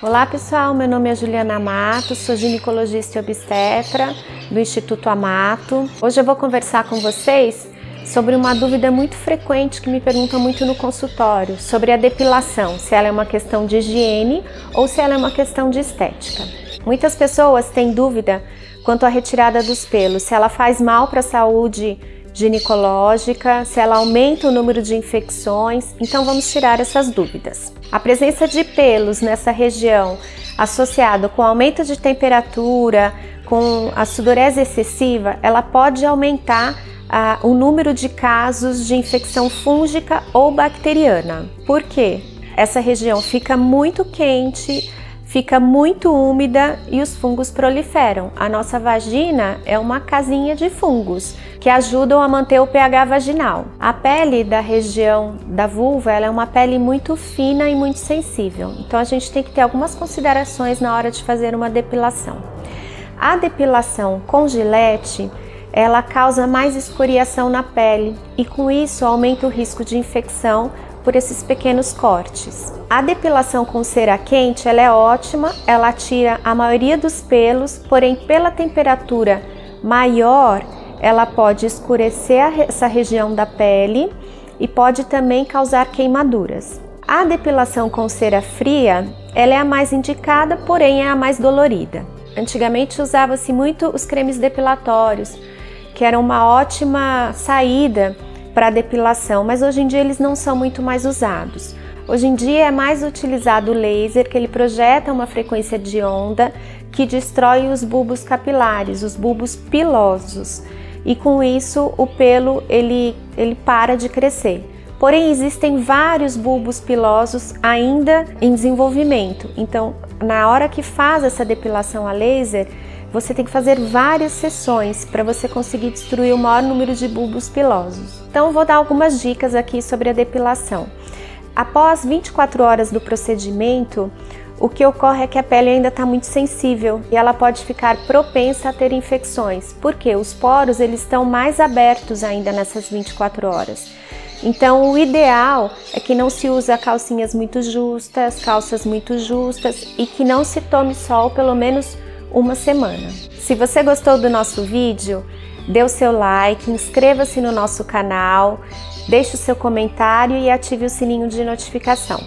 Olá pessoal, meu nome é Juliana Amato, sou ginecologista e obstetra do Instituto Amato. Hoje eu vou conversar com vocês sobre uma dúvida muito frequente que me perguntam muito no consultório, sobre a depilação, se ela é uma questão de higiene ou se ela é uma questão de estética. Muitas pessoas têm dúvida quanto à retirada dos pelos, se ela faz mal para a saúde ginecológica, se ela aumenta o número de infecções. Então vamos tirar essas dúvidas. A presença de pelos nessa região associada com aumento de temperatura, com a sudorese excessiva, ela pode aumentar ah, o número de casos de infecção fúngica ou bacteriana. Por quê? Essa região fica muito quente, fica muito úmida e os fungos proliferam. A nossa vagina é uma casinha de fungos que ajudam a manter o pH vaginal. A pele da região da vulva é uma pele muito fina e muito sensível, então a gente tem que ter algumas considerações na hora de fazer uma depilação. A depilação com gilete ela causa mais escoriação na pele e com isso aumenta o risco de infecção por esses pequenos cortes. A depilação com cera quente ela é ótima, ela tira a maioria dos pelos, porém pela temperatura maior ela pode escurecer essa região da pele e pode também causar queimaduras. A depilação com cera fria ela é a mais indicada, porém é a mais dolorida. Antigamente usava-se muito os cremes depilatórios, que eram uma ótima saída para depilação, mas hoje em dia eles não são muito mais usados. Hoje em dia é mais utilizado o laser, que ele projeta uma frequência de onda que destrói os bulbos capilares, os bulbos pilosos, e com isso o pelo ele, ele para de crescer. Porém, existem vários bulbos pilosos ainda em desenvolvimento. Então, na hora que faz essa depilação a laser, você tem que fazer várias sessões para você conseguir destruir o maior número de bulbos pilosos. Então, vou dar algumas dicas aqui sobre a depilação. Após 24 horas do procedimento, o que ocorre é que a pele ainda está muito sensível e ela pode ficar propensa a ter infecções, porque os poros eles estão mais abertos ainda nessas 24 horas. Então, o ideal é que não se use calcinhas muito justas, calças muito justas e que não se tome sol pelo menos uma semana. Se você gostou do nosso vídeo, dê o seu like, inscreva-se no nosso canal, deixe o seu comentário e ative o sininho de notificação.